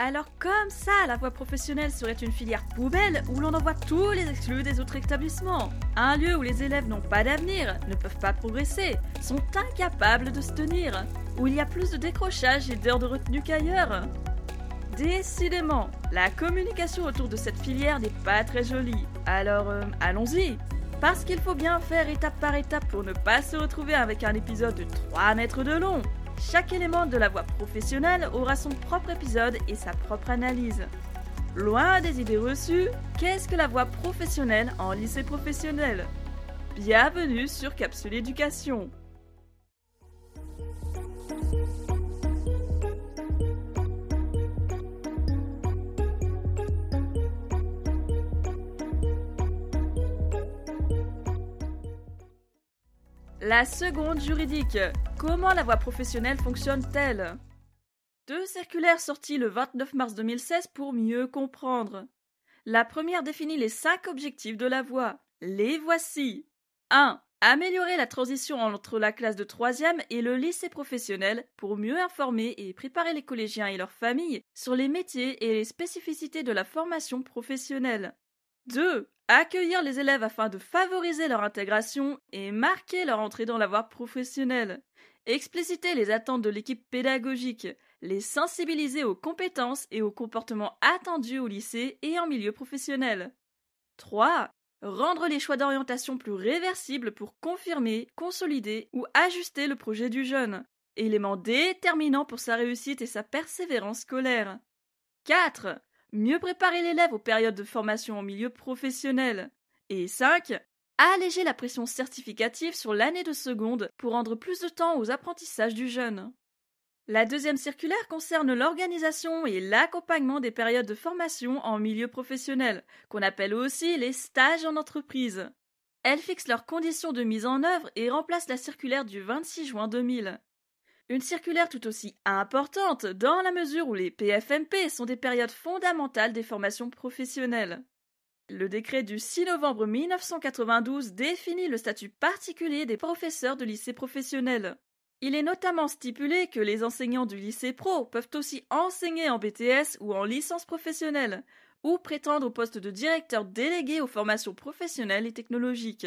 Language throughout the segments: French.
Alors comme ça, la voie professionnelle serait une filière poubelle où l'on envoie tous les exclus des autres établissements. Un lieu où les élèves n'ont pas d'avenir, ne peuvent pas progresser, sont incapables de se tenir, où il y a plus de décrochage et d'heures de retenue qu'ailleurs. Décidément, la communication autour de cette filière n'est pas très jolie. Alors, euh, allons-y Parce qu'il faut bien faire étape par étape pour ne pas se retrouver avec un épisode de 3 mètres de long. Chaque élément de la voie professionnelle aura son propre épisode et sa propre analyse. Loin des idées reçues, qu'est-ce que la voie professionnelle en lycée professionnel? Bienvenue sur Capsule Éducation. La seconde juridique. Comment la voie professionnelle fonctionne-t-elle? Deux circulaires sorties le 29 mars 2016 pour mieux comprendre. La première définit les cinq objectifs de la voie. Les voici. 1. Améliorer la transition entre la classe de troisième et le lycée professionnel pour mieux informer et préparer les collégiens et leurs familles sur les métiers et les spécificités de la formation professionnelle. 2. Accueillir les élèves afin de favoriser leur intégration et marquer leur entrée dans la voie professionnelle. Expliciter les attentes de l'équipe pédagogique. Les sensibiliser aux compétences et aux comportements attendus au lycée et en milieu professionnel. 3. Rendre les choix d'orientation plus réversibles pour confirmer, consolider ou ajuster le projet du jeune. Élément déterminant pour sa réussite et sa persévérance scolaire. 4 mieux préparer l'élève aux périodes de formation en milieu professionnel. Et 5. Alléger la pression certificative sur l'année de seconde pour rendre plus de temps aux apprentissages du jeune. La deuxième circulaire concerne l'organisation et l'accompagnement des périodes de formation en milieu professionnel, qu'on appelle aussi les stages en entreprise. Elle fixe leurs conditions de mise en œuvre et remplace la circulaire du 26 juin 2000. Une circulaire tout aussi importante dans la mesure où les PFMP sont des périodes fondamentales des formations professionnelles. Le décret du 6 novembre 1992 définit le statut particulier des professeurs de lycée professionnel. Il est notamment stipulé que les enseignants du lycée pro peuvent aussi enseigner en BTS ou en licence professionnelle, ou prétendre au poste de directeur délégué aux formations professionnelles et technologiques.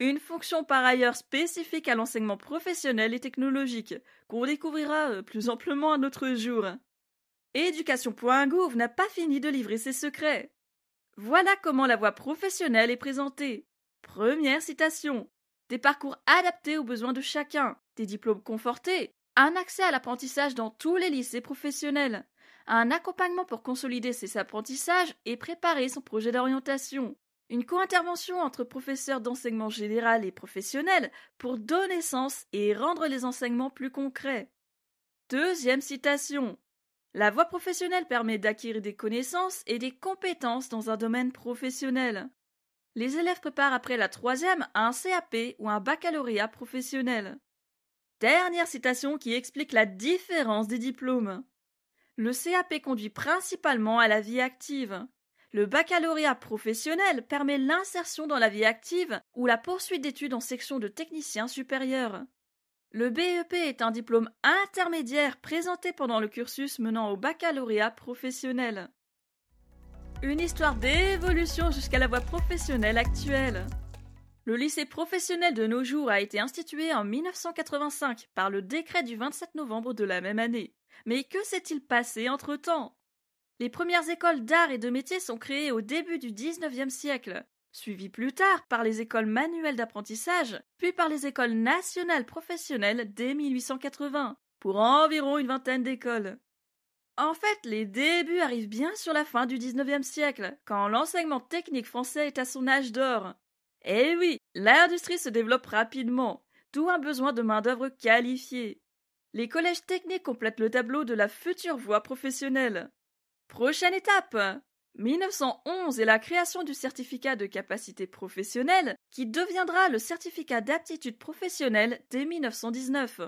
Une fonction par ailleurs spécifique à l'enseignement professionnel et technologique, qu'on découvrira euh, plus amplement un autre jour. Éducation.gouv n'a pas fini de livrer ses secrets. Voilà comment la voie professionnelle est présentée. Première citation. Des parcours adaptés aux besoins de chacun, des diplômes confortés, un accès à l'apprentissage dans tous les lycées professionnels, un accompagnement pour consolider ses apprentissages et préparer son projet d'orientation, une co-intervention entre professeurs d'enseignement général et professionnel pour donner sens et rendre les enseignements plus concrets. Deuxième citation. La voie professionnelle permet d'acquérir des connaissances et des compétences dans un domaine professionnel. Les élèves préparent après la troisième un CAP ou un baccalauréat professionnel. Dernière citation qui explique la différence des diplômes. Le CAP conduit principalement à la vie active. Le baccalauréat professionnel permet l'insertion dans la vie active ou la poursuite d'études en section de technicien supérieur. Le BEP est un diplôme intermédiaire présenté pendant le cursus menant au baccalauréat professionnel. Une histoire d'évolution jusqu'à la voie professionnelle actuelle. Le lycée professionnel de nos jours a été institué en 1985 par le décret du 27 novembre de la même année. Mais que s'est-il passé entre-temps? Les premières écoles d'art et de métiers sont créées au début du XIXe siècle, suivies plus tard par les écoles manuelles d'apprentissage, puis par les écoles nationales professionnelles dès 1880, pour environ une vingtaine d'écoles. En fait, les débuts arrivent bien sur la fin du XIXe siècle, quand l'enseignement technique français est à son âge d'or. Eh oui, l'industrie se développe rapidement, d'où un besoin de main-d'œuvre qualifiée. Les collèges techniques complètent le tableau de la future voie professionnelle. Prochaine étape 1911 est la création du certificat de capacité professionnelle qui deviendra le certificat d'aptitude professionnelle dès 1919.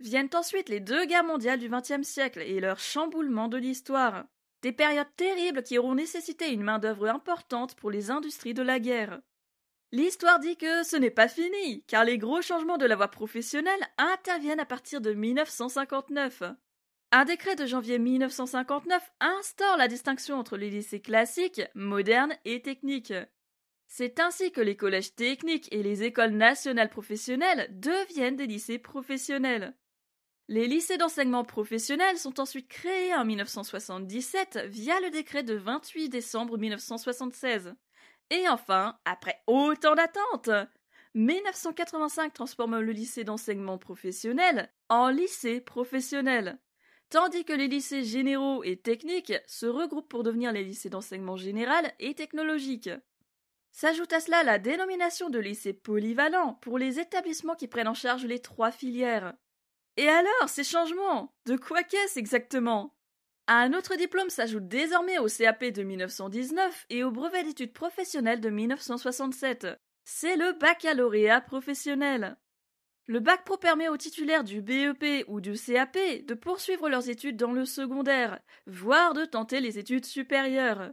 Viennent ensuite les deux guerres mondiales du XXe siècle et leur chamboulement de l'histoire. Des périodes terribles qui auront nécessité une main-d'œuvre importante pour les industries de la guerre. L'histoire dit que ce n'est pas fini, car les gros changements de la voie professionnelle interviennent à partir de 1959. Un décret de janvier 1959 instaure la distinction entre les lycées classiques, modernes et techniques. C'est ainsi que les collèges techniques et les écoles nationales professionnelles deviennent des lycées professionnels. Les lycées d'enseignement professionnel sont ensuite créés en 1977 via le décret de 28 décembre 1976. Et enfin, après autant d'attentes, 1985 transforme le lycée d'enseignement professionnel en lycée professionnel, tandis que les lycées généraux et techniques se regroupent pour devenir les lycées d'enseignement général et technologique. S'ajoute à cela la dénomination de lycée polyvalent pour les établissements qui prennent en charge les trois filières. Et alors, ces changements? De quoi qu'est-ce exactement? Un autre diplôme s'ajoute désormais au CAP de 1919 et au brevet d'études professionnelles de 1967. C'est le baccalauréat professionnel. Le bac pro permet aux titulaires du BEP ou du CAP de poursuivre leurs études dans le secondaire, voire de tenter les études supérieures.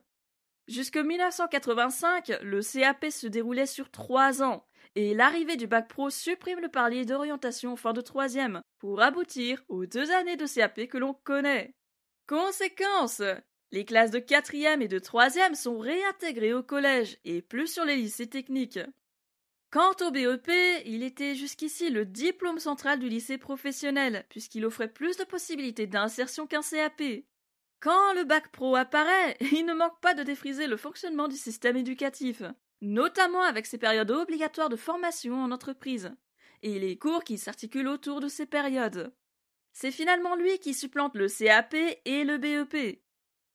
Jusque 1985, le CAP se déroulait sur trois ans, et l'arrivée du bac pro supprime le palier d'orientation en fin de troisième, pour aboutir aux deux années de CAP que l'on connaît. Conséquence Les classes de quatrième et de troisième sont réintégrées au collège, et plus sur les lycées techniques. Quant au BEP, il était jusqu'ici le diplôme central du lycée professionnel, puisqu'il offrait plus de possibilités d'insertion qu'un CAP. Quand le bac pro apparaît, il ne manque pas de défriser le fonctionnement du système éducatif notamment avec ses périodes obligatoires de formation en entreprise, et les cours qui s'articulent autour de ces périodes. C'est finalement lui qui supplante le CAP et le BEP.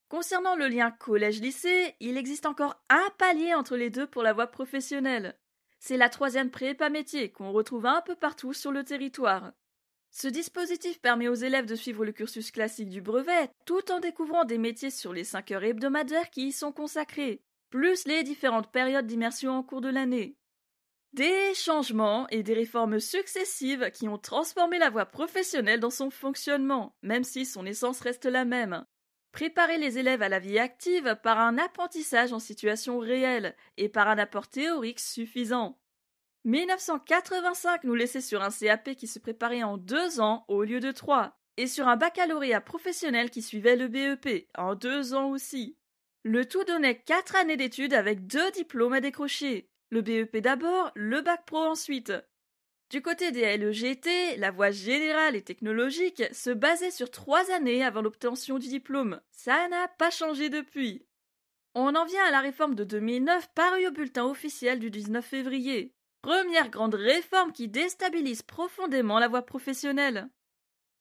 Concernant le lien collège-lycée, il existe encore un palier entre les deux pour la voie professionnelle. C'est la troisième prépa métier qu'on retrouve un peu partout sur le territoire. Ce dispositif permet aux élèves de suivre le cursus classique du brevet tout en découvrant des métiers sur les cinq heures hebdomadaires qui y sont consacrées, plus les différentes périodes d'immersion en cours de l'année. Des changements et des réformes successives qui ont transformé la voie professionnelle dans son fonctionnement, même si son essence reste la même. Préparer les élèves à la vie active par un apprentissage en situation réelle et par un apport théorique suffisant. 1985 nous laissait sur un CAP qui se préparait en deux ans au lieu de trois, et sur un baccalauréat professionnel qui suivait le BEP en deux ans aussi. Le tout donnait quatre années d'études avec deux diplômes à décrocher. Le BEP d'abord, le bac pro ensuite. Du côté des LEGT, la voie générale et technologique se basait sur trois années avant l'obtention du diplôme. Ça n'a pas changé depuis. On en vient à la réforme de 2009 parue au bulletin officiel du 19 février. Première grande réforme qui déstabilise profondément la voie professionnelle.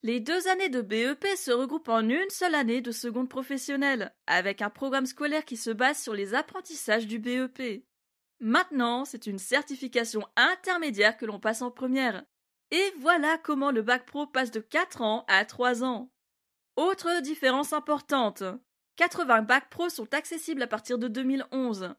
Les deux années de BEP se regroupent en une seule année de seconde professionnelle, avec un programme scolaire qui se base sur les apprentissages du BEP. Maintenant, c'est une certification intermédiaire que l'on passe en première. Et voilà comment le bac pro passe de 4 ans à 3 ans. Autre différence importante. 80 bacs pro sont accessibles à partir de 2011.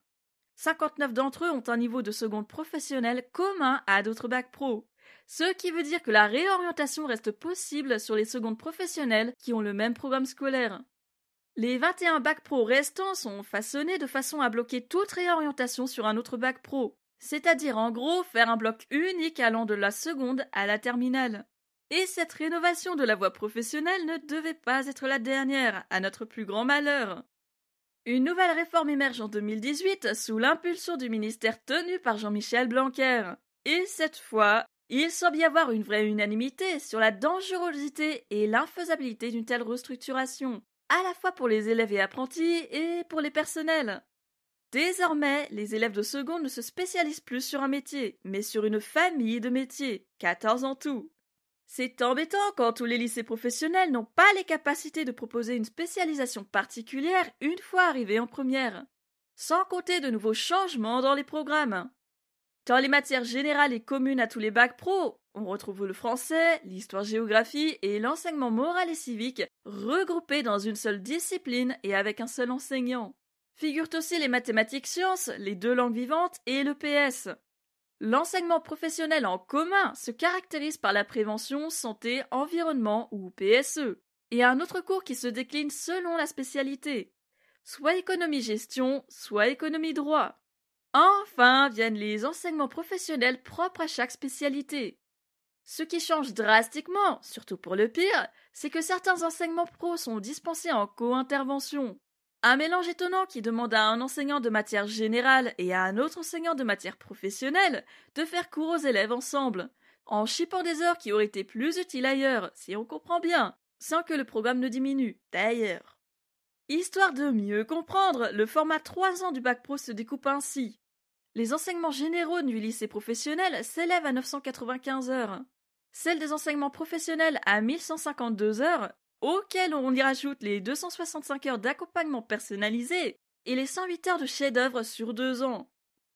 59 d'entre eux ont un niveau de seconde professionnelle commun à d'autres bacs pro ce qui veut dire que la réorientation reste possible sur les secondes professionnelles qui ont le même programme scolaire. Les 21 bacs pro restants sont façonnés de façon à bloquer toute réorientation sur un autre bac pro, c'est-à-dire en gros faire un bloc unique allant de la seconde à la terminale. Et cette rénovation de la voie professionnelle ne devait pas être la dernière, à notre plus grand malheur. Une nouvelle réforme émerge en 2018 sous l'impulsion du ministère tenu par Jean-Michel Blanquer. Et cette fois, il semble y avoir une vraie unanimité sur la dangerosité et l'infaisabilité d'une telle restructuration, à la fois pour les élèves et apprentis et pour les personnels. Désormais, les élèves de seconde ne se spécialisent plus sur un métier, mais sur une famille de métiers, 14 en tout. C'est embêtant quand tous les lycées professionnels n'ont pas les capacités de proposer une spécialisation particulière une fois arrivés en première. Sans compter de nouveaux changements dans les programmes. Dans les matières générales et communes à tous les bacs pro, on retrouve le français, l'histoire-géographie et l'enseignement moral et civique regroupés dans une seule discipline et avec un seul enseignant. Figurent aussi les mathématiques sciences, les deux langues vivantes et le PS. L'enseignement professionnel en commun se caractérise par la prévention, santé, environnement ou PSE, et un autre cours qui se décline selon la spécialité, soit économie-gestion, soit économie-droit. Enfin viennent les enseignements professionnels propres à chaque spécialité. Ce qui change drastiquement, surtout pour le pire, c'est que certains enseignements pro sont dispensés en co-intervention. Un mélange étonnant qui demande à un enseignant de matière générale et à un autre enseignant de matière professionnelle de faire cours aux élèves ensemble, en chipant des heures qui auraient été plus utiles ailleurs, si on comprend bien, sans que le programme ne diminue, d'ailleurs. Histoire de mieux comprendre, le format 3 ans du bac pro se découpe ainsi. Les enseignements généraux du lycée professionnel s'élèvent à 995 heures. Celles des enseignements professionnels à 1152 heures, auxquelles on y rajoute les 265 heures d'accompagnement personnalisé et les 108 heures de chef-d'œuvre sur deux ans.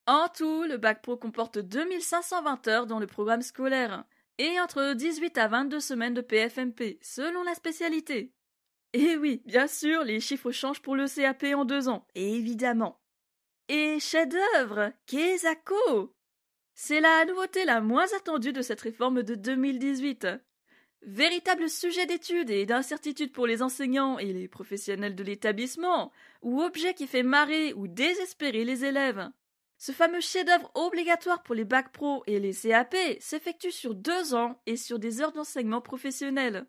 En tout, le bac pro comporte 2520 heures dans le programme scolaire et entre 18 à 22 semaines de PFMP, selon la spécialité. Et oui, bien sûr, les chiffres changent pour le CAP en deux ans, évidemment. Et chef-d'œuvre, Kezako C'est la nouveauté la moins attendue de cette réforme de 2018. Véritable sujet d'étude et d'incertitude pour les enseignants et les professionnels de l'établissement, ou objet qui fait marrer ou désespérer les élèves. Ce fameux chef-d'œuvre obligatoire pour les bacs pro et les CAP s'effectue sur deux ans et sur des heures d'enseignement professionnel.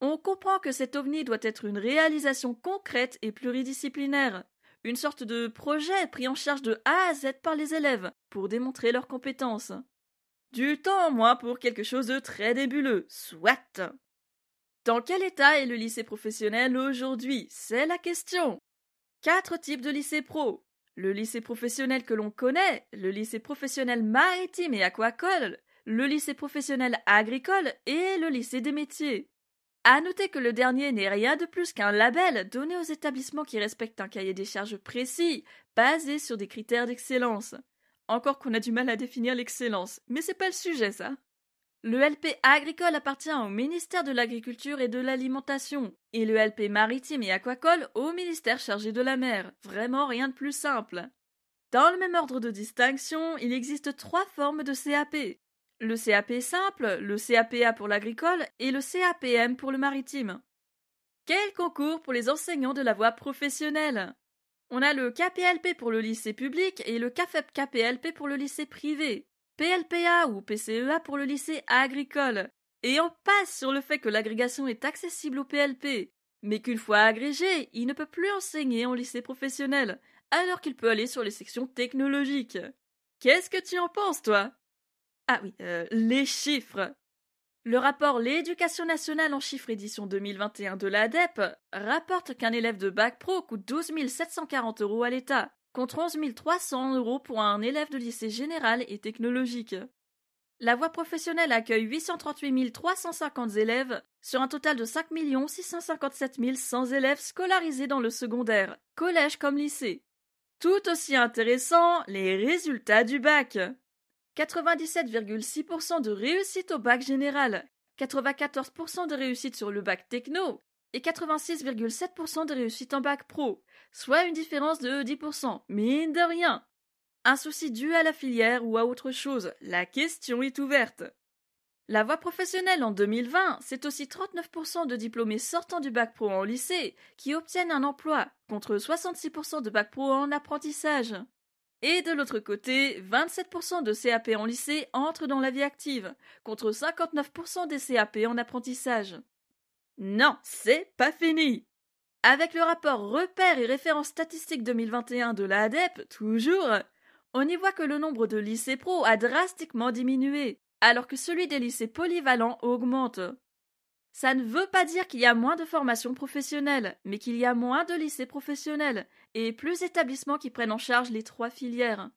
On comprend que cet ovni doit être une réalisation concrète et pluridisciplinaire, une sorte de projet pris en charge de A à Z par les élèves pour démontrer leurs compétences. Du temps moins pour quelque chose de très débuleux, soit. Dans quel état est le lycée professionnel aujourd'hui? C'est la question. Quatre types de lycées pro. Le lycée professionnel que l'on connaît, le lycée professionnel maritime et aquacole, le lycée professionnel agricole et le lycée des métiers. À noter que le dernier n'est rien de plus qu'un label donné aux établissements qui respectent un cahier des charges précis, basé sur des critères d'excellence. Encore qu'on a du mal à définir l'excellence, mais c'est pas le sujet, ça. Le LP agricole appartient au ministère de l'Agriculture et de l'Alimentation, et le LP maritime et aquacole au ministère chargé de la mer. Vraiment rien de plus simple. Dans le même ordre de distinction, il existe trois formes de CAP. Le CAP simple, le CAPA pour l'agricole et le CAPM pour le maritime. Quel concours pour les enseignants de la voie professionnelle? On a le KPLP pour le lycée public et le CAFEP KPLP pour le lycée privé, PLPA ou PCEA pour le lycée agricole. Et on passe sur le fait que l'agrégation est accessible au PLP, mais qu'une fois agrégé, il ne peut plus enseigner en lycée professionnel, alors qu'il peut aller sur les sections technologiques. Qu'est-ce que tu en penses, toi? Ah oui, euh, les chiffres. Le rapport L'éducation nationale en chiffres édition 2021 de l'ADEP rapporte qu'un élève de bac pro coûte 12 740 euros à l'État, contre 11 300 euros pour un élève de lycée général et technologique. La voie professionnelle accueille 838 350 élèves sur un total de 5 657 100 élèves scolarisés dans le secondaire, collège comme lycée. Tout aussi intéressant, les résultats du bac. 97,6% de réussite au bac général, 94% de réussite sur le bac techno et 86,7% de réussite en bac pro, soit une différence de 10%, mine de rien. Un souci dû à la filière ou à autre chose, la question est ouverte. La voie professionnelle en 2020, c'est aussi 39% de diplômés sortant du bac pro en lycée qui obtiennent un emploi, contre 66% de bac pro en apprentissage. Et de l'autre côté, 27% de CAP en lycée entrent dans la vie active, contre 59% des CAP en apprentissage. Non, c'est pas fini. Avec le rapport Repères et références statistiques 2021 de l'ADEP, toujours, on y voit que le nombre de lycées pro a drastiquement diminué, alors que celui des lycées polyvalents augmente. Ça ne veut pas dire qu'il y a moins de formations professionnelles, mais qu'il y a moins de lycées professionnels et plus d'établissements qui prennent en charge les trois filières.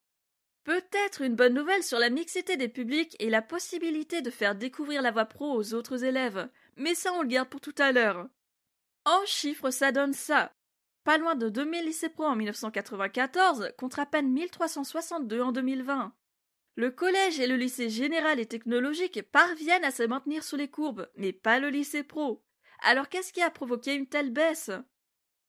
Peut-être une bonne nouvelle sur la mixité des publics et la possibilité de faire découvrir la voie pro aux autres élèves, mais ça on le garde pour tout à l'heure. En chiffres, ça donne ça. Pas loin de 2000 lycées pro en 1994 contre à peine 1362 en 2020. Le collège et le lycée général et technologique parviennent à se maintenir sous les courbes, mais pas le lycée pro. Alors qu'est-ce qui a provoqué une telle baisse?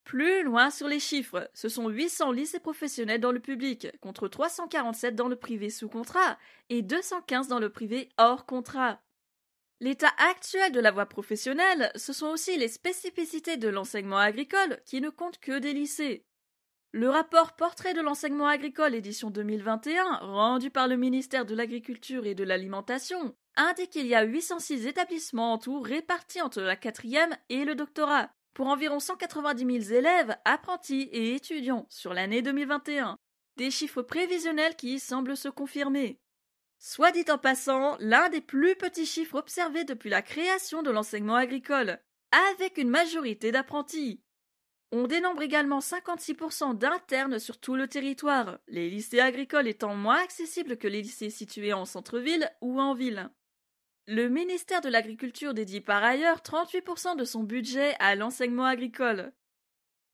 Plus loin sur les chiffres, ce sont 800 lycées professionnels dans le public, contre 347 dans le privé sous contrat et 215 dans le privé hors contrat. L'état actuel de la voie professionnelle, ce sont aussi les spécificités de l'enseignement agricole qui ne comptent que des lycées. Le rapport Portrait de l'enseignement agricole édition 2021, rendu par le ministère de l'Agriculture et de l'Alimentation, indique qu'il y a 806 établissements en tout répartis entre la quatrième et le doctorat, pour environ 190 000 élèves, apprentis et étudiants sur l'année 2021. Des chiffres prévisionnels qui semblent se confirmer. Soit dit en passant, l'un des plus petits chiffres observés depuis la création de l'enseignement agricole, avec une majorité d'apprentis. On dénombre également 56% d'internes sur tout le territoire, les lycées agricoles étant moins accessibles que les lycées situés en centre-ville ou en ville. Le ministère de l'Agriculture dédie par ailleurs 38% de son budget à l'enseignement agricole.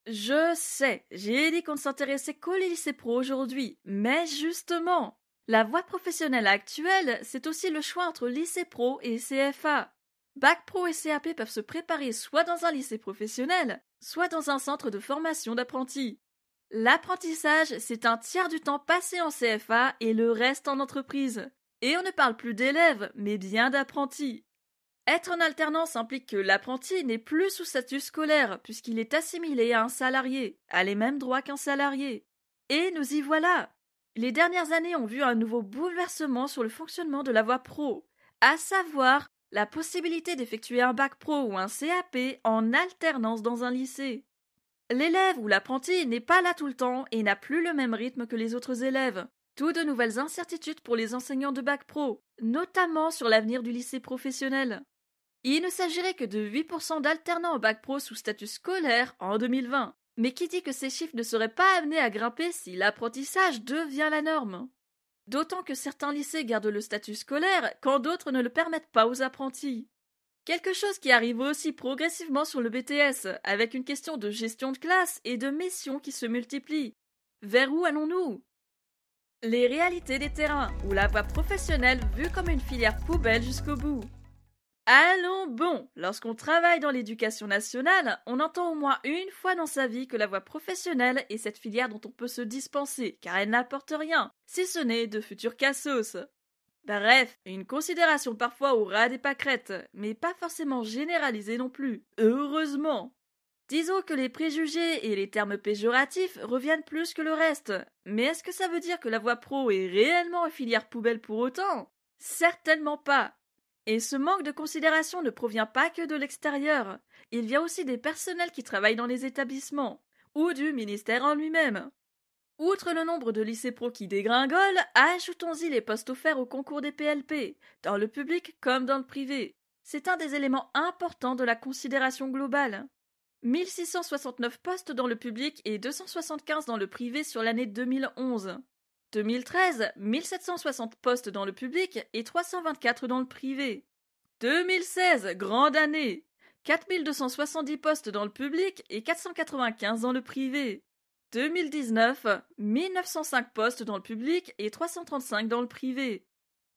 Je sais, j'ai dit qu'on ne s'intéressait qu'aux lycées pro aujourd'hui, mais justement, la voie professionnelle actuelle, c'est aussi le choix entre lycée pro et CFA. Bac pro et CAP peuvent se préparer soit dans un lycée professionnel, soit dans un centre de formation d'apprentis. L'apprentissage, c'est un tiers du temps passé en CFA et le reste en entreprise. Et on ne parle plus d'élèves, mais bien d'apprentis. Être en alternance implique que l'apprenti n'est plus sous statut scolaire, puisqu'il est assimilé à un salarié, a les mêmes droits qu'un salarié. Et nous y voilà. Les dernières années ont vu un nouveau bouleversement sur le fonctionnement de la voie pro, à savoir la possibilité d'effectuer un bac pro ou un CAP en alternance dans un lycée. L'élève ou l'apprenti n'est pas là tout le temps et n'a plus le même rythme que les autres élèves. Tout de nouvelles incertitudes pour les enseignants de bac pro, notamment sur l'avenir du lycée professionnel. Il ne s'agirait que de 8% d'alternants au bac pro sous statut scolaire en 2020. Mais qui dit que ces chiffres ne seraient pas amenés à grimper si l'apprentissage devient la norme? D'autant que certains lycées gardent le statut scolaire quand d'autres ne le permettent pas aux apprentis. Quelque chose qui arrive aussi progressivement sur le BTS, avec une question de gestion de classe et de missions qui se multiplient. Vers où allons-nous? Les réalités des terrains, ou la voie professionnelle vue comme une filière poubelle jusqu'au bout. Allons bon, lorsqu'on travaille dans l'éducation nationale, on entend au moins une fois dans sa vie que la voie professionnelle est cette filière dont on peut se dispenser, car elle n'apporte rien, si ce n'est de futurs cassos. Bref, une considération parfois au ras des pâquerettes, mais pas forcément généralisée non plus, heureusement. Disons que les préjugés et les termes péjoratifs reviennent plus que le reste, mais est-ce que ça veut dire que la voie pro est réellement une filière poubelle pour autant? Certainement pas. Et ce manque de considération ne provient pas que de l'extérieur. Il a aussi des personnels qui travaillent dans les établissements, ou du ministère en lui-même. Outre le nombre de lycées pro qui dégringolent, ajoutons-y les postes offerts au concours des PLP, dans le public comme dans le privé. C'est un des éléments importants de la considération globale. 1669 postes dans le public et 275 dans le privé sur l'année 2011. 2013, 1760 postes dans le public et 324 dans le privé. 2016, grande année. 4270 postes dans le public et 495 dans le privé. 2019, 1905 postes dans le public et 335 dans le privé.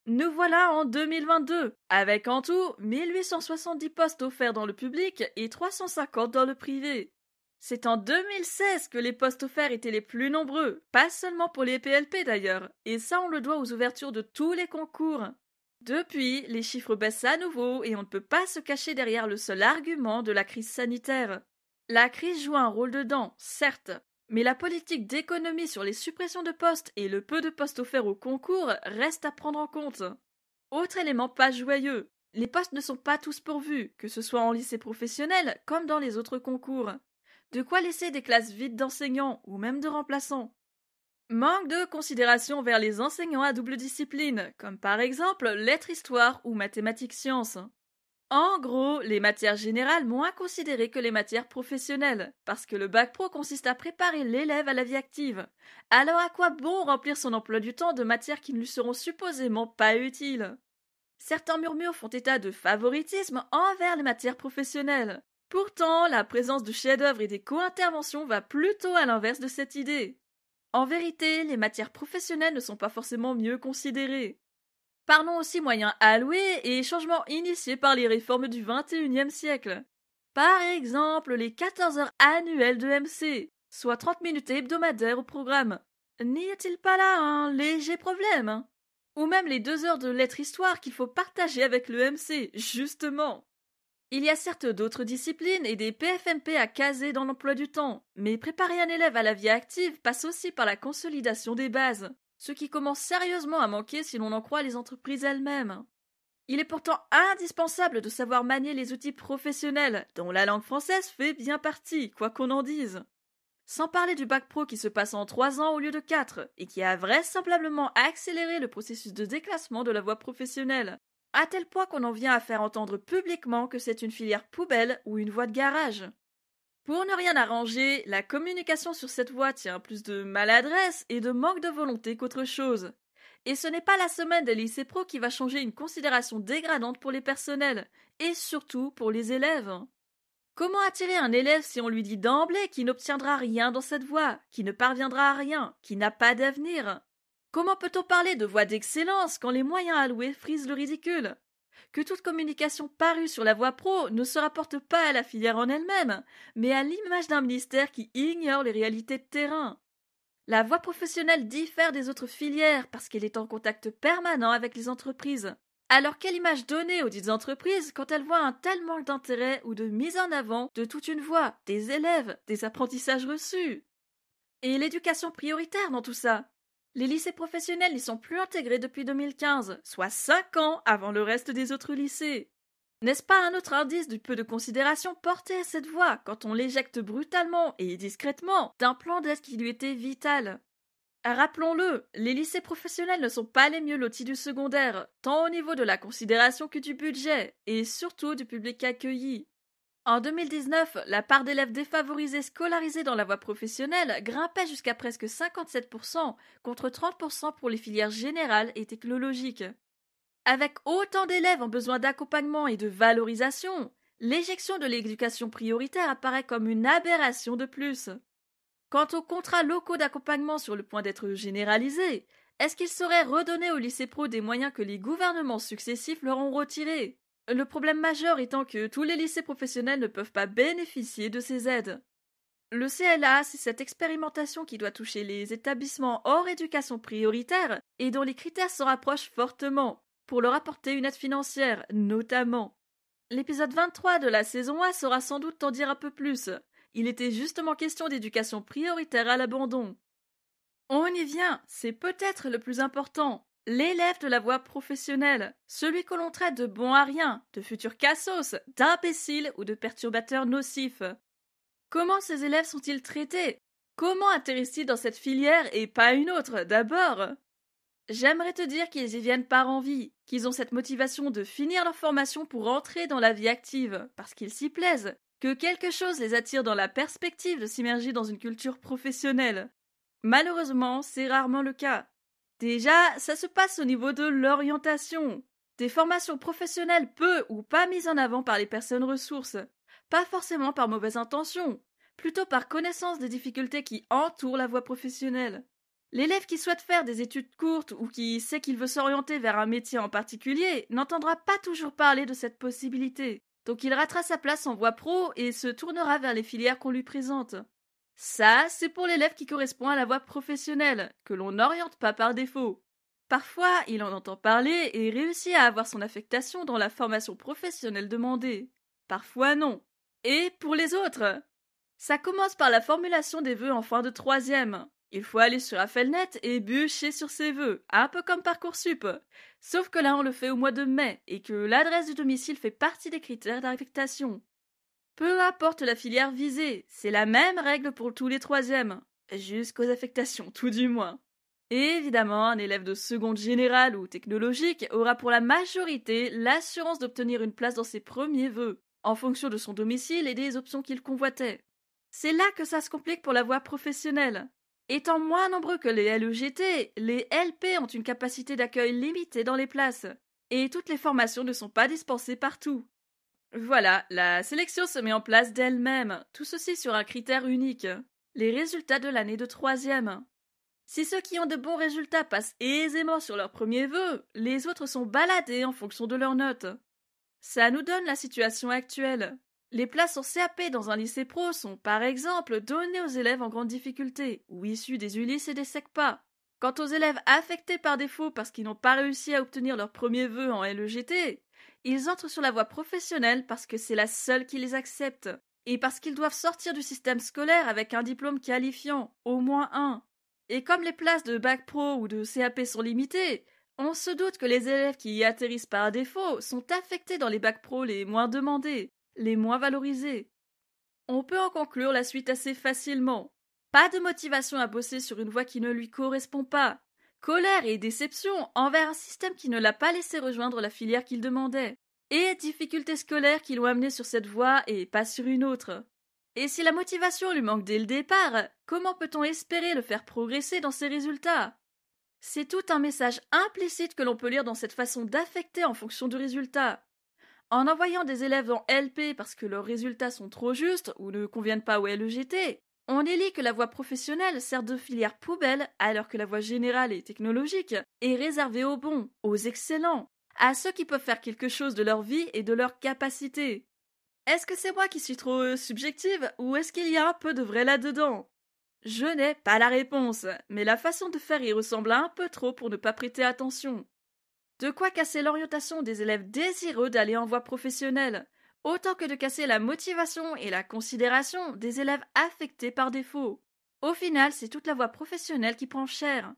Nous voilà en 2022, avec en tout 1870 postes offerts dans le public et 350 dans le privé. C'est en 2016 que les postes offerts étaient les plus nombreux, pas seulement pour les PLP d'ailleurs, et ça on le doit aux ouvertures de tous les concours. Depuis, les chiffres baissent à nouveau et on ne peut pas se cacher derrière le seul argument de la crise sanitaire. La crise joue un rôle dedans, certes, mais la politique d'économie sur les suppressions de postes et le peu de postes offerts au concours reste à prendre en compte. Autre élément pas joyeux, les postes ne sont pas tous pourvus, que ce soit en lycée professionnel comme dans les autres concours. De quoi laisser des classes vides d'enseignants ou même de remplaçants? Manque de considération vers les enseignants à double discipline, comme par exemple lettres-histoire ou mathématiques-sciences. En gros, les matières générales moins considérées que les matières professionnelles, parce que le bac pro consiste à préparer l'élève à la vie active. Alors à quoi bon remplir son emploi du temps de matières qui ne lui seront supposément pas utiles? Certains murmures font état de favoritisme envers les matières professionnelles, Pourtant, la présence de chefs-d'œuvre et des co-interventions va plutôt à l'inverse de cette idée. En vérité, les matières professionnelles ne sont pas forcément mieux considérées. Parlons aussi moyens alloués et changements initiés par les réformes du XXIe siècle. Par exemple, les 14 heures annuelles de MC, soit 30 minutes hebdomadaires au programme. N'y a-t-il pas là un léger problème? Ou même les deux heures de lettres histoire qu'il faut partager avec le MC, justement. Il y a certes d'autres disciplines et des PFMP à caser dans l'emploi du temps, mais préparer un élève à la vie active passe aussi par la consolidation des bases, ce qui commence sérieusement à manquer si l'on en croit les entreprises elles-mêmes. Il est pourtant indispensable de savoir manier les outils professionnels, dont la langue française fait bien partie, quoi qu'on en dise. Sans parler du bac pro qui se passe en trois ans au lieu de quatre, et qui a vraisemblablement accéléré le processus de déclassement de la voie professionnelle, à tel point qu'on en vient à faire entendre publiquement que c'est une filière poubelle ou une voie de garage. Pour ne rien arranger, la communication sur cette voie tient plus de maladresse et de manque de volonté qu'autre chose. Et ce n'est pas la semaine des lycées pro qui va changer une considération dégradante pour les personnels, et surtout pour les élèves. Comment attirer un élève si on lui dit d'emblée qu'il n'obtiendra rien dans cette voie, qu'il ne parviendra à rien, qu'il n'a pas d'avenir? Comment peut-on parler de voie d'excellence quand les moyens alloués frisent le ridicule? Que toute communication parue sur la voie pro ne se rapporte pas à la filière en elle-même, mais à l'image d'un ministère qui ignore les réalités de terrain. La voie professionnelle diffère des autres filières parce qu'elle est en contact permanent avec les entreprises. Alors quelle image donner aux dites entreprises quand elles voient un tel manque d'intérêt ou de mise en avant de toute une voie, des élèves, des apprentissages reçus? Et l'éducation prioritaire dans tout ça? Les lycées professionnels n'y sont plus intégrés depuis 2015, soit cinq ans avant le reste des autres lycées. N'est-ce pas un autre indice du peu de considération porté à cette voie quand on l'éjecte brutalement et discrètement d'un plan d'aide qui lui était vital? Rappelons-le, les lycées professionnels ne sont pas les mieux lotis du secondaire, tant au niveau de la considération que du budget, et surtout du public accueilli. En 2019, la part d'élèves défavorisés scolarisés dans la voie professionnelle grimpait jusqu'à presque 57%, contre 30% pour les filières générales et technologiques. Avec autant d'élèves en besoin d'accompagnement et de valorisation, l'éjection de l'éducation prioritaire apparaît comme une aberration de plus. Quant aux contrats locaux d'accompagnement sur le point d'être généralisés, est-ce qu'ils seraient redonnés aux lycées pro des moyens que les gouvernements successifs leur ont retirés? Le problème majeur étant que tous les lycées professionnels ne peuvent pas bénéficier de ces aides. Le CLA, c'est cette expérimentation qui doit toucher les établissements hors éducation prioritaire et dont les critères se rapprochent fortement pour leur apporter une aide financière, notamment. L'épisode 23 de la saison A saura sans doute t'en dire un peu plus. Il était justement question d'éducation prioritaire à l'abandon. On y vient, c'est peut-être le plus important. L'élève de la voie professionnelle, celui que l'on traite de bon à rien, de futur cassos, d'imbécile ou de perturbateur nocif. Comment ces élèves sont-ils traités? Comment atterrissent-ils dans cette filière et pas une autre, d'abord J'aimerais te dire qu'ils y viennent par envie, qu'ils ont cette motivation de finir leur formation pour entrer dans la vie active, parce qu'ils s'y plaisent, que quelque chose les attire dans la perspective de s'immerger dans une culture professionnelle. Malheureusement, c'est rarement le cas. Déjà, ça se passe au niveau de l'orientation. Des formations professionnelles peu ou pas mises en avant par les personnes ressources. Pas forcément par mauvaise intention, plutôt par connaissance des difficultés qui entourent la voie professionnelle. L'élève qui souhaite faire des études courtes ou qui sait qu'il veut s'orienter vers un métier en particulier n'entendra pas toujours parler de cette possibilité. Donc il ratera sa place en voie pro et se tournera vers les filières qu'on lui présente. Ça, c'est pour l'élève qui correspond à la voie professionnelle, que l'on n'oriente pas par défaut. Parfois, il en entend parler et réussit à avoir son affectation dans la formation professionnelle demandée. Parfois non. Et pour les autres? Ça commence par la formulation des vœux en fin de troisième. Il faut aller sur Affelnet et bûcher sur ses vœux, un peu comme Parcoursup. Sauf que là on le fait au mois de mai et que l'adresse du domicile fait partie des critères d'affectation. Peu importe la filière visée, c'est la même règle pour tous les troisièmes, jusqu'aux affectations tout du moins. Évidemment, un élève de seconde générale ou technologique aura pour la majorité l'assurance d'obtenir une place dans ses premiers vœux, en fonction de son domicile et des options qu'il convoitait. C'est là que ça se complique pour la voie professionnelle. Étant moins nombreux que les LEGT, les LP ont une capacité d'accueil limitée dans les places, et toutes les formations ne sont pas dispensées partout. Voilà, la sélection se met en place d'elle-même, tout ceci sur un critère unique, les résultats de l'année de troisième. Si ceux qui ont de bons résultats passent aisément sur leur premier vœu, les autres sont baladés en fonction de leurs notes. Ça nous donne la situation actuelle. Les places en CAP dans un lycée pro sont, par exemple, données aux élèves en grande difficulté, ou issus des Ulysses et des SECPA. Quant aux élèves affectés par défaut parce qu'ils n'ont pas réussi à obtenir leur premier vœu en LEGT, ils entrent sur la voie professionnelle parce que c'est la seule qui les accepte, et parce qu'ils doivent sortir du système scolaire avec un diplôme qualifiant, au moins un. Et comme les places de bac pro ou de CAP sont limitées, On se doute que les élèves qui y atterrissent par défaut sont affectés dans les bacs pro les moins demandés, les moins valorisés. On peut en conclure la suite assez facilement. Pas de motivation à bosser sur une voie qui ne lui correspond pas. Colère et déception envers un système qui ne l'a pas laissé rejoindre la filière qu'il demandait. Et difficultés scolaires qui l'ont amené sur cette voie et pas sur une autre. Et si la motivation lui manque dès le départ, comment peut-on espérer le faire progresser dans ses résultats? C'est tout un message implicite que l'on peut lire dans cette façon d'affecter en fonction du résultat. En envoyant des élèves en LP parce que leurs résultats sont trop justes ou ne conviennent pas au LEGT, on élit que la voie professionnelle sert de filière poubelle alors que la voie générale et technologique est réservée aux bons, aux excellents, à ceux qui peuvent faire quelque chose de leur vie et de leurs capacités. Est-ce que c'est moi qui suis trop euh, subjective ou est-ce qu'il y a un peu de vrai là-dedans? Je n'ai pas la réponse, mais la façon de faire y ressemble un peu trop pour ne pas prêter attention. De quoi casser l'orientation des élèves désireux d'aller en voie professionnelle, autant que de casser la motivation et la considération des élèves affectés par défaut. Au final, c'est toute la voie professionnelle qui prend cher.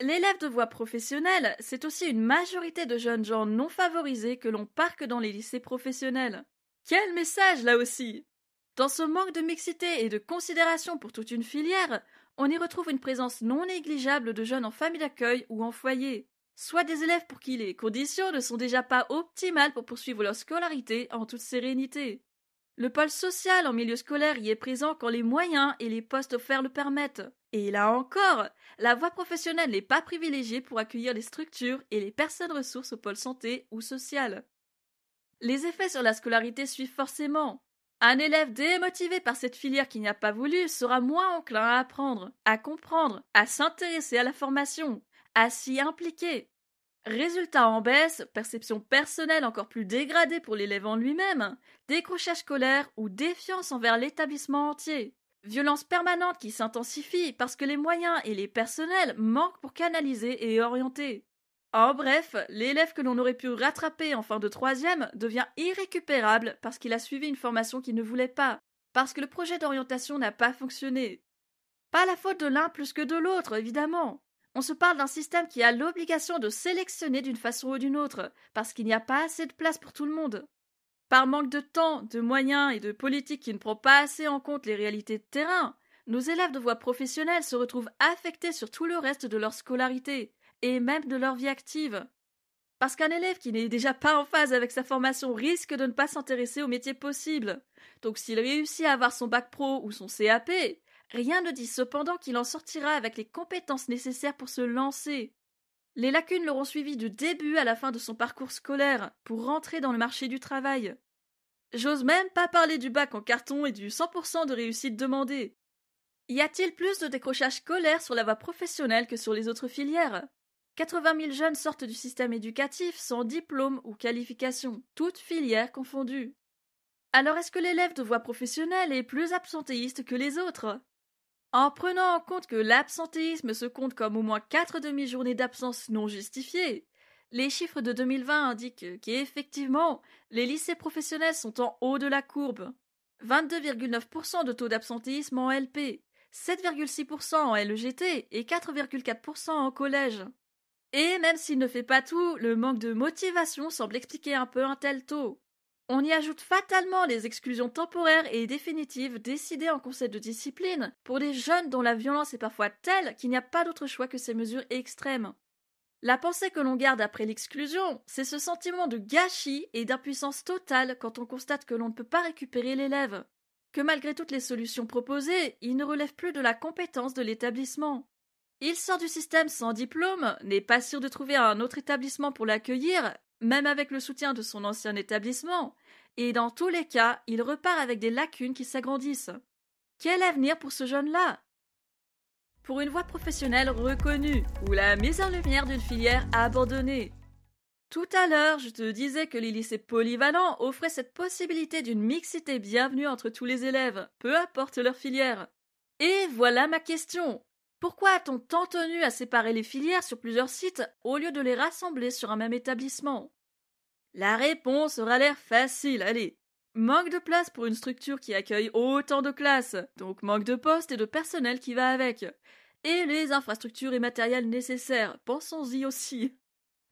L'élève de voie professionnelle, c'est aussi une majorité de jeunes gens non favorisés que l'on parque dans les lycées professionnels. Quel message là aussi Dans ce manque de mixité et de considération pour toute une filière, on y retrouve une présence non négligeable de jeunes en famille d'accueil ou en foyer, soit des élèves pour qui les conditions ne sont déjà pas optimales pour poursuivre leur scolarité en toute sérénité. Le pôle social en milieu scolaire y est présent quand les moyens et les postes offerts le permettent. Et là encore, la voie professionnelle n'est pas privilégiée pour accueillir les structures et les personnes ressources au pôle santé ou social. Les effets sur la scolarité suivent forcément. Un élève démotivé par cette filière qui n'y a pas voulu sera moins enclin à apprendre, à comprendre, à s'intéresser à la formation, à s'y impliquer. Résultat en baisse, perception personnelle encore plus dégradée pour l'élève en lui-même, décrochage scolaire ou défiance envers l'établissement entier. Violence permanente qui s'intensifie parce que les moyens et les personnels manquent pour canaliser et orienter. En bref, l'élève que l'on aurait pu rattraper en fin de troisième devient irrécupérable parce qu'il a suivi une formation qu'il ne voulait pas, parce que le projet d'orientation n'a pas fonctionné. Pas la faute de l'un plus que de l'autre, évidemment. On se parle d'un système qui a l'obligation de sélectionner d'une façon ou d'une autre, parce qu'il n'y a pas assez de place pour tout le monde. Par manque de temps, de moyens et de politique qui ne prend pas assez en compte les réalités de terrain, nos élèves de voie professionnelle se retrouvent affectés sur tout le reste de leur scolarité, et même de leur vie active. Parce qu'un élève qui n'est déjà pas en phase avec sa formation risque de ne pas s'intéresser aux métiers possibles. Donc s'il réussit à avoir son bac pro ou son CAP, rien ne dit cependant qu'il en sortira avec les compétences nécessaires pour se lancer. Les lacunes l'auront suivi du début à la fin de son parcours scolaire pour rentrer dans le marché du travail. J'ose même pas parler du bac en carton et du 100% de réussite demandée. Y a-t-il plus de décrochage scolaire sur la voie professionnelle que sur les autres filières? 80 000 jeunes sortent du système éducatif sans diplôme ou qualification, toutes filières confondues. Alors est-ce que l'élève de voie professionnelle est plus absentéiste que les autres? En prenant en compte que l'absentéisme se compte comme au moins 4 demi-journées d'absence non justifiées, les chiffres de 2020 indiquent qu'effectivement, les lycées professionnels sont en haut de la courbe. 22,9% de taux d'absentéisme en LP, 7,6% en LEGT et 4,4% en collège. Et même s'il ne fait pas tout, le manque de motivation semble expliquer un peu un tel taux. On y ajoute fatalement les exclusions temporaires et définitives décidées en conseil de discipline pour des jeunes dont la violence est parfois telle qu'il n'y a pas d'autre choix que ces mesures extrêmes. La pensée que l'on garde après l'exclusion, c'est ce sentiment de gâchis et d'impuissance totale quand on constate que l'on ne peut pas récupérer l'élève, que malgré toutes les solutions proposées, il ne relève plus de la compétence de l'établissement. Il sort du système sans diplôme, n'est pas sûr de trouver un autre établissement pour l'accueillir, même avec le soutien de son ancien établissement, et dans tous les cas, il repart avec des lacunes qui s'agrandissent. Quel avenir pour ce jeune-là? Pour une voie professionnelle reconnue, ou la mise en lumière d'une filière abandonnée. Tout à l'heure, je te disais que les lycées polyvalents offraient cette possibilité d'une mixité bienvenue entre tous les élèves, peu importe leur filière. Et voilà ma question. Pourquoi a-t-on tant tenu à séparer les filières sur plusieurs sites au lieu de les rassembler sur un même établissement? La réponse aura l'air facile, allez. Manque de place pour une structure qui accueille autant de classes, donc manque de postes et de personnel qui va avec. Et les infrastructures et matériels nécessaires, pensons-y aussi.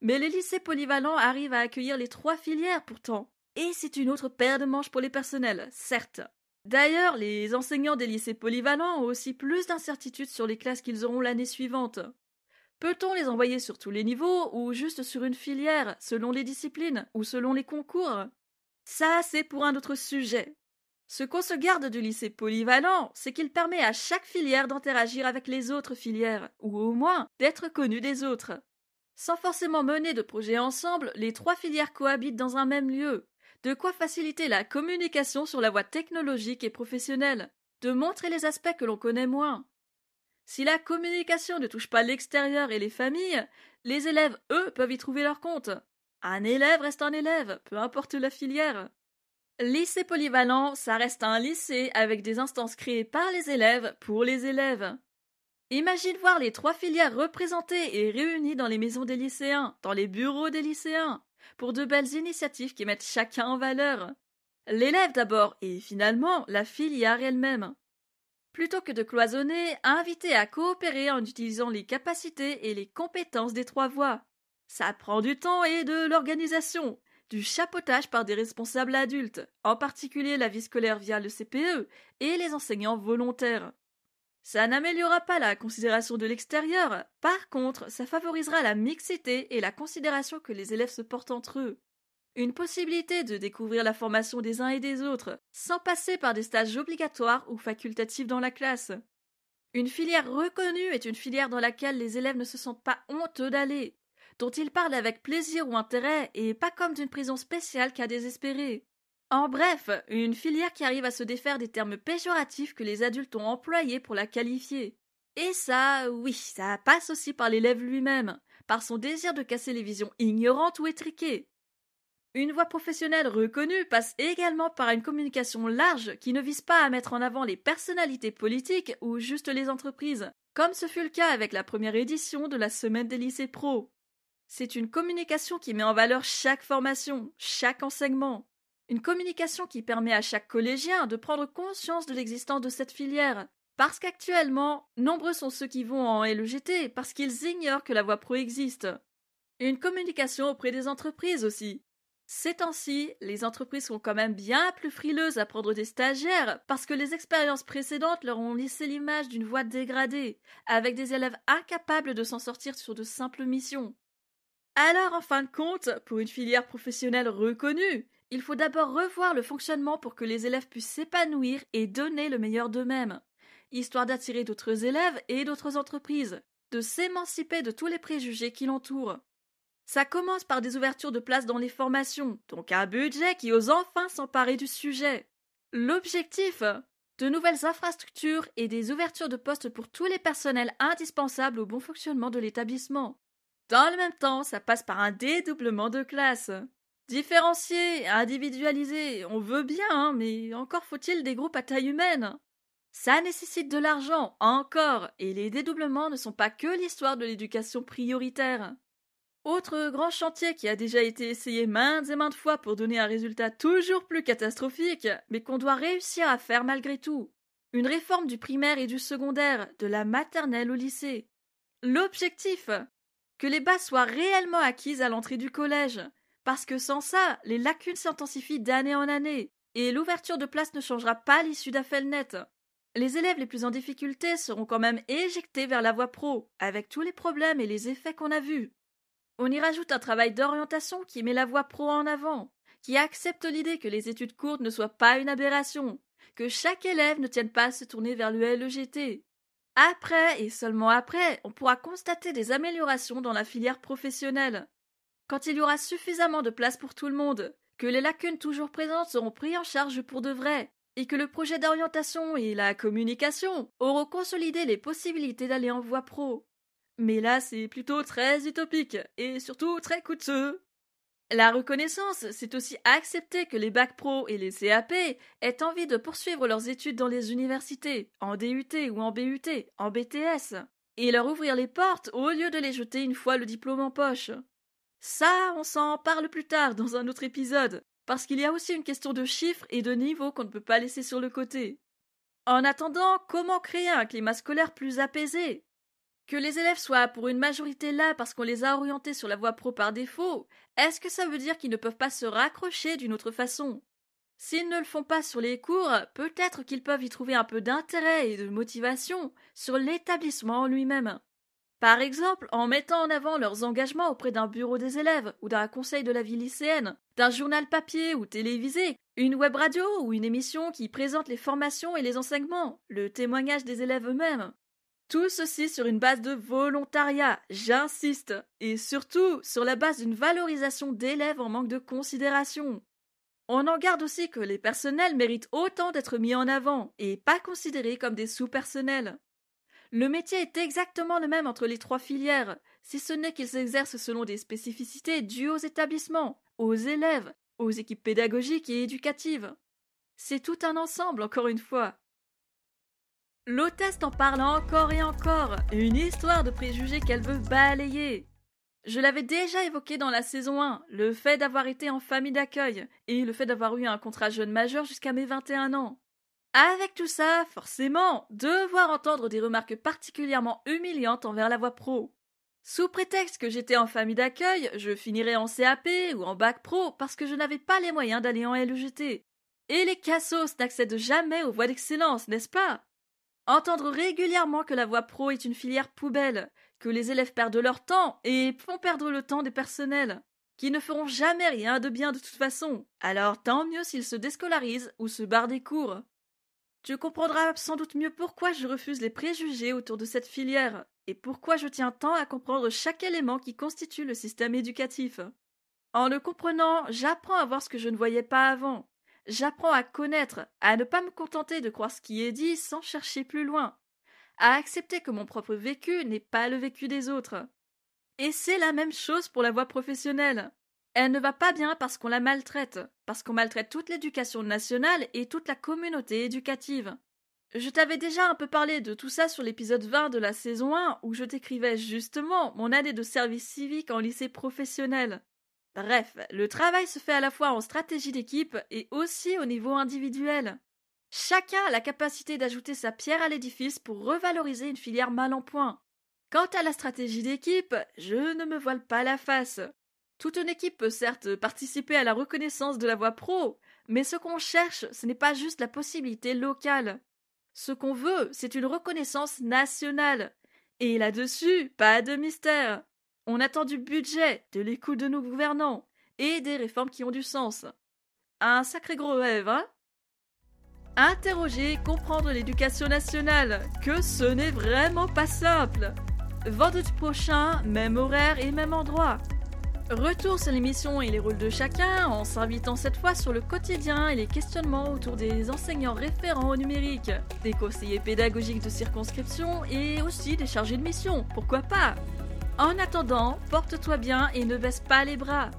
Mais les lycées polyvalents arrivent à accueillir les trois filières pourtant. Et c'est une autre paire de manches pour les personnels, certes. D'ailleurs, les enseignants des lycées polyvalents ont aussi plus d'incertitudes sur les classes qu'ils auront l'année suivante. Peut-on les envoyer sur tous les niveaux ou juste sur une filière, selon les disciplines ou selon les concours? Ça, c'est pour un autre sujet. Ce qu'on se garde du lycée polyvalent, c'est qu'il permet à chaque filière d'interagir avec les autres filières, ou au moins d'être connu des autres. Sans forcément mener de projets ensemble, les trois filières cohabitent dans un même lieu, de quoi faciliter la communication sur la voie technologique et professionnelle, de montrer les aspects que l'on connaît moins. Si la communication ne touche pas l'extérieur et les familles, les élèves, eux, peuvent y trouver leur compte. Un élève reste un élève, peu importe la filière. Lycée polyvalent, ça reste un lycée avec des instances créées par les élèves pour les élèves. Imagine voir les trois filières représentées et réunies dans les maisons des lycéens, dans les bureaux des lycéens pour de belles initiatives qui mettent chacun en valeur. L'élève d'abord, et finalement la filière elle-même. Plutôt que de cloisonner, inviter à coopérer en utilisant les capacités et les compétences des trois voies. Ça prend du temps et de l'organisation, du chapeautage par des responsables adultes, en particulier la vie scolaire via le CPE et les enseignants volontaires. Ça n'améliorera pas la considération de l'extérieur. Par contre, ça favorisera la mixité et la considération que les élèves se portent entre eux. Une possibilité de découvrir la formation des uns et des autres, sans passer par des stages obligatoires ou facultatifs dans la classe. Une filière reconnue est une filière dans laquelle les élèves ne se sentent pas honteux d'aller, dont ils parlent avec plaisir ou intérêt et pas comme d'une prison spéciale qu'à désespérer. En bref, une filière qui arrive à se défaire des termes péjoratifs que les adultes ont employés pour la qualifier. Et ça, oui, ça passe aussi par l'élève lui-même, par son désir de casser les visions ignorantes ou étriquées. Une voie professionnelle reconnue passe également par une communication large qui ne vise pas à mettre en avant les personnalités politiques ou juste les entreprises, comme ce fut le cas avec la première édition de la Semaine des lycées pro. C'est une communication qui met en valeur chaque formation, chaque enseignement, une communication qui permet à chaque collégien de prendre conscience de l'existence de cette filière. Parce qu'actuellement, nombreux sont ceux qui vont en LEGT parce qu'ils ignorent que la voie pro existe. Une communication auprès des entreprises aussi. Ces temps-ci, les entreprises sont quand même bien plus frileuses à prendre des stagiaires parce que les expériences précédentes leur ont lissé l'image d'une voie dégradée, avec des élèves incapables de s'en sortir sur de simples missions. Alors, en fin de compte, pour une filière professionnelle reconnue, il faut d'abord revoir le fonctionnement pour que les élèves puissent s'épanouir et donner le meilleur d'eux-mêmes, histoire d'attirer d'autres élèves et d'autres entreprises, de s'émanciper de tous les préjugés qui l'entourent. Ça commence par des ouvertures de places dans les formations, donc un budget qui ose enfin s'emparer du sujet. L'objectif de nouvelles infrastructures et des ouvertures de postes pour tous les personnels indispensables au bon fonctionnement de l'établissement. Dans le même temps, ça passe par un dédoublement de classes. Différencier, individualiser, on veut bien, hein, mais encore faut-il des groupes à taille humaine. Ça nécessite de l'argent, encore, et les dédoublements ne sont pas que l'histoire de l'éducation prioritaire. Autre grand chantier qui a déjà été essayé maintes et maintes fois pour donner un résultat toujours plus catastrophique, mais qu'on doit réussir à faire malgré tout. Une réforme du primaire et du secondaire, de la maternelle au lycée. L'objectif? Que les bases soient réellement acquises à l'entrée du collège, parce que sans ça, les lacunes s'intensifient d'année en année, et l'ouverture de place ne changera pas l'issue d'Affelnet. Les élèves les plus en difficulté seront quand même éjectés vers la voie pro, avec tous les problèmes et les effets qu'on a vus. On y rajoute un travail d'orientation qui met la voie pro en avant, qui accepte l'idée que les études courtes ne soient pas une aberration, que chaque élève ne tienne pas à se tourner vers le LEGT. Après, et seulement après, on pourra constater des améliorations dans la filière professionnelle quand il y aura suffisamment de place pour tout le monde, que les lacunes toujours présentes seront prises en charge pour de vrai, et que le projet d'orientation et la communication auront consolidé les possibilités d'aller en voie pro. Mais là, c'est plutôt très utopique, et surtout très coûteux. La reconnaissance, c'est aussi accepter que les bacs pro et les CAP aient envie de poursuivre leurs études dans les universités, en DUT ou en BUT, en BTS, et leur ouvrir les portes au lieu de les jeter une fois le diplôme en poche. Ça, on s'en parle plus tard dans un autre épisode, parce qu'il y a aussi une question de chiffres et de niveau qu'on ne peut pas laisser sur le côté. En attendant, comment créer un climat scolaire plus apaisé? Que les élèves soient pour une majorité là parce qu'on les a orientés sur la voie pro par défaut, est-ce que ça veut dire qu'ils ne peuvent pas se raccrocher d'une autre façon? S'ils ne le font pas sur les cours, peut-être qu'ils peuvent y trouver un peu d'intérêt et de motivation sur l'établissement en lui-même. Par exemple, en mettant en avant leurs engagements auprès d'un bureau des élèves ou d'un conseil de la vie lycéenne, d'un journal papier ou télévisé, une web radio ou une émission qui présente les formations et les enseignements, le témoignage des élèves eux-mêmes. Tout ceci sur une base de volontariat, j'insiste, et surtout sur la base d'une valorisation d'élèves en manque de considération. On en garde aussi que les personnels méritent autant d'être mis en avant et pas considérés comme des sous-personnels. Le métier est exactement le même entre les trois filières, si ce n'est qu'ils s'exercent selon des spécificités dues aux établissements, aux élèves, aux équipes pédagogiques et éducatives. C'est tout un ensemble, encore une fois. L'hôtesse en parle encore et encore, une histoire de préjugés qu'elle veut balayer. Je l'avais déjà évoqué dans la saison 1, le fait d'avoir été en famille d'accueil, et le fait d'avoir eu un contrat jeune majeur jusqu'à mes 21 ans. Avec tout ça, forcément, devoir entendre des remarques particulièrement humiliantes envers la voix pro. Sous prétexte que j'étais en famille d'accueil, je finirais en CAP ou en bac pro parce que je n'avais pas les moyens d'aller en LEGT. Et les cassos n'accèdent jamais aux voies d'excellence, n'est-ce pas? Entendre régulièrement que la voie pro est une filière poubelle, que les élèves perdent leur temps et font perdre le temps des personnels, qui ne feront jamais rien de bien de toute façon. Alors tant mieux s'ils se déscolarisent ou se barrent des cours. Tu comprendras sans doute mieux pourquoi je refuse les préjugés autour de cette filière, et pourquoi je tiens tant à comprendre chaque élément qui constitue le système éducatif. En le comprenant, j'apprends à voir ce que je ne voyais pas avant. J'apprends à connaître, à ne pas me contenter de croire ce qui est dit sans chercher plus loin, à accepter que mon propre vécu n'est pas le vécu des autres. Et c'est la même chose pour la voie professionnelle. Elle ne va pas bien parce qu'on la maltraite, parce qu'on maltraite toute l'éducation nationale et toute la communauté éducative. Je t'avais déjà un peu parlé de tout ça sur l'épisode 20 de la saison 1 où je t'écrivais justement mon année de service civique en lycée professionnel. Bref, le travail se fait à la fois en stratégie d'équipe et aussi au niveau individuel. Chacun a la capacité d'ajouter sa pierre à l'édifice pour revaloriser une filière mal en point. Quant à la stratégie d'équipe, je ne me voile pas la face. Toute une équipe peut certes participer à la reconnaissance de la voix pro, mais ce qu'on cherche, ce n'est pas juste la possibilité locale. Ce qu'on veut, c'est une reconnaissance nationale. Et là-dessus, pas de mystère. On attend du budget, de l'écoute de nos gouvernants, et des réformes qui ont du sens. Un sacré gros rêve, hein? Interroger, comprendre l'éducation nationale, que ce n'est vraiment pas simple. Vendredi prochain, même horaire et même endroit. Retour sur l'émission et les rôles de chacun en s'invitant cette fois sur le quotidien et les questionnements autour des enseignants référents au numérique, des conseillers pédagogiques de circonscription et aussi des chargés de mission, pourquoi pas En attendant, porte-toi bien et ne baisse pas les bras.